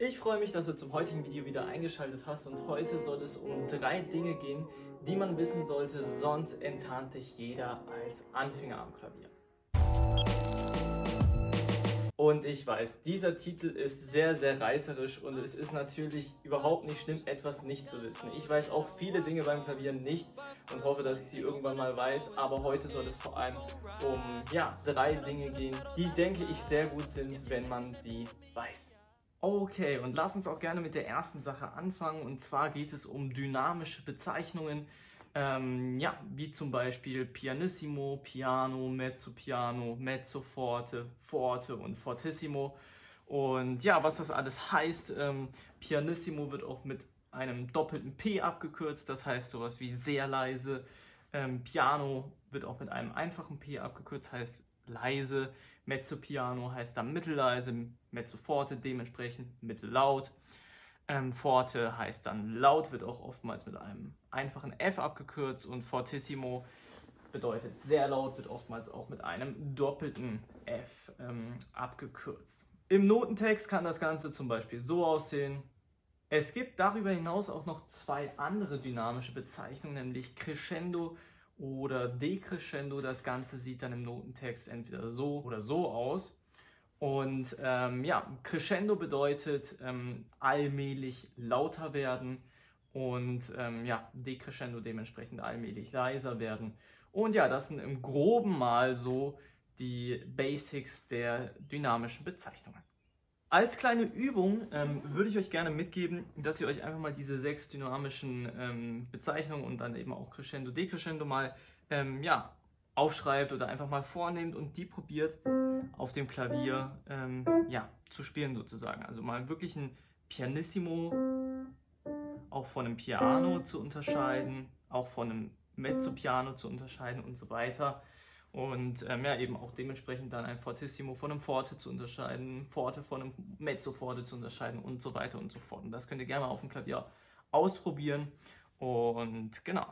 Ich freue mich, dass du zum heutigen Video wieder eingeschaltet hast und heute soll es um drei Dinge gehen, die man wissen sollte, sonst enttarnt dich jeder als Anfänger am Klavier. Und ich weiß, dieser Titel ist sehr, sehr reißerisch und es ist natürlich überhaupt nicht schlimm, etwas nicht zu wissen. Ich weiß auch viele Dinge beim Klavier nicht und hoffe, dass ich sie irgendwann mal weiß, aber heute soll es vor allem um ja, drei Dinge gehen, die, denke ich, sehr gut sind, wenn man sie weiß. Okay, und lass uns auch gerne mit der ersten Sache anfangen. Und zwar geht es um dynamische Bezeichnungen. Ähm, ja, wie zum Beispiel Pianissimo, Piano, Mezzo Piano, Mezzo Forte, Forte und Fortissimo. Und ja, was das alles heißt, ähm, Pianissimo wird auch mit einem doppelten P abgekürzt, das heißt sowas wie sehr leise. Ähm, Piano wird auch mit einem einfachen P abgekürzt, heißt leise. Mezzo Piano heißt dann mittelleise, Mezzo Forte dementsprechend mittellaut. Ähm, Forte heißt dann laut, wird auch oftmals mit einem einfachen F abgekürzt und Fortissimo bedeutet sehr laut, wird oftmals auch mit einem doppelten F ähm, abgekürzt. Im Notentext kann das Ganze zum Beispiel so aussehen. Es gibt darüber hinaus auch noch zwei andere dynamische Bezeichnungen, nämlich Crescendo oder Decrescendo. Das Ganze sieht dann im Notentext entweder so oder so aus. Und ähm, ja, Crescendo bedeutet ähm, allmählich lauter werden und ähm, ja, Decrescendo dementsprechend allmählich leiser werden. Und ja, das sind im groben mal so die Basics der dynamischen Bezeichnungen. Als kleine Übung ähm, würde ich euch gerne mitgeben, dass ihr euch einfach mal diese sechs dynamischen ähm, Bezeichnungen und dann eben auch Crescendo, Decrescendo mal ähm, ja, aufschreibt oder einfach mal vornehmt und die probiert auf dem Klavier ähm, ja, zu spielen sozusagen. Also mal wirklich ein Pianissimo auch von einem Piano zu unterscheiden, auch von einem Mezzo-Piano zu unterscheiden und so weiter. Und ähm, ja, eben auch dementsprechend dann ein Fortissimo von einem Forte zu unterscheiden, Forte von einem Mezzo-Forte zu unterscheiden und so weiter und so fort. Und das könnt ihr gerne mal auf dem Klavier ausprobieren. Und genau.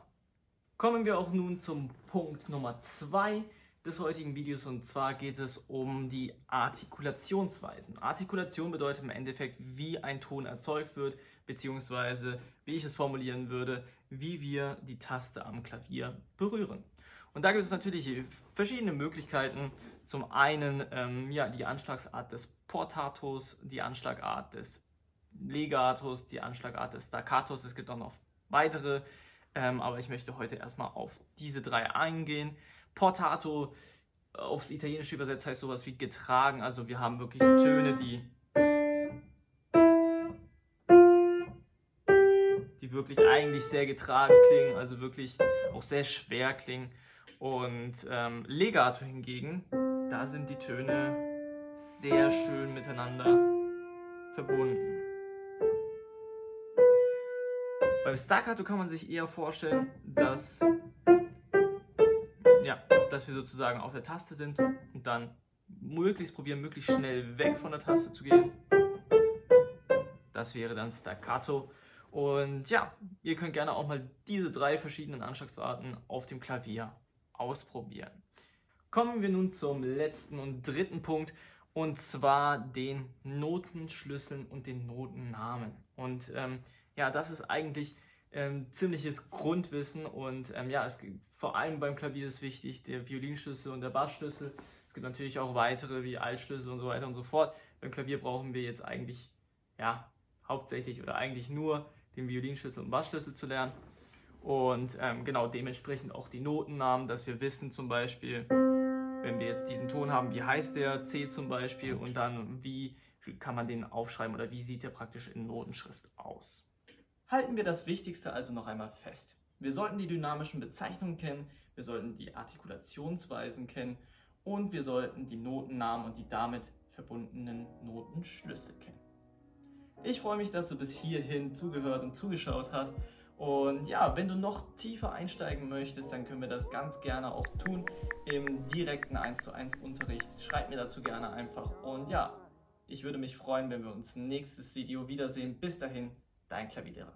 Kommen wir auch nun zum Punkt Nummer 2 des heutigen Videos und zwar geht es um die Artikulationsweisen. Artikulation bedeutet im Endeffekt, wie ein Ton erzeugt wird, beziehungsweise, wie ich es formulieren würde, wie wir die Taste am Klavier berühren. Und da gibt es natürlich verschiedene Möglichkeiten. Zum einen ähm, ja, die Anschlagsart des Portatos, die Anschlagart des Legatos, die Anschlagart des Staccatos. Es gibt auch noch weitere, ähm, aber ich möchte heute erstmal auf diese drei eingehen. Portato aufs Italienische übersetzt heißt sowas wie getragen. Also wir haben wirklich Töne, die, die wirklich eigentlich sehr getragen klingen, also wirklich auch sehr schwer klingen. Und ähm, Legato hingegen, da sind die Töne sehr schön miteinander verbunden. Beim Staccato kann man sich eher vorstellen, dass, ja, dass wir sozusagen auf der Taste sind und dann möglichst probieren, möglichst schnell weg von der Taste zu gehen. Das wäre dann Staccato. Und ja, ihr könnt gerne auch mal diese drei verschiedenen Anschlagsarten auf dem Klavier ausprobieren. Kommen wir nun zum letzten und dritten Punkt und zwar den Notenschlüsseln und den Notennamen. Und ähm, ja, das ist eigentlich ähm, ziemliches Grundwissen und ähm, ja, es gibt, vor allem beim Klavier ist wichtig der Violinschlüssel und der Bassschlüssel. Es gibt natürlich auch weitere wie Altschlüssel und so weiter und so fort. Beim Klavier brauchen wir jetzt eigentlich ja hauptsächlich oder eigentlich nur den Violinschlüssel und Bassschlüssel zu lernen. Und ähm, genau dementsprechend auch die Notennamen, dass wir wissen zum Beispiel, wenn wir jetzt diesen Ton haben, wie heißt der C zum Beispiel und dann wie kann man den aufschreiben oder wie sieht der praktisch in Notenschrift aus. Halten wir das Wichtigste also noch einmal fest. Wir sollten die dynamischen Bezeichnungen kennen, wir sollten die Artikulationsweisen kennen und wir sollten die Notennamen und die damit verbundenen Notenschlüssel kennen. Ich freue mich, dass du bis hierhin zugehört und zugeschaut hast und ja, wenn du noch tiefer einsteigen möchtest, dann können wir das ganz gerne auch tun im direkten 1 zu 1 Unterricht. Schreib mir dazu gerne einfach. Und ja, ich würde mich freuen, wenn wir uns nächstes Video wiedersehen. Bis dahin, dein Klavierlehrer.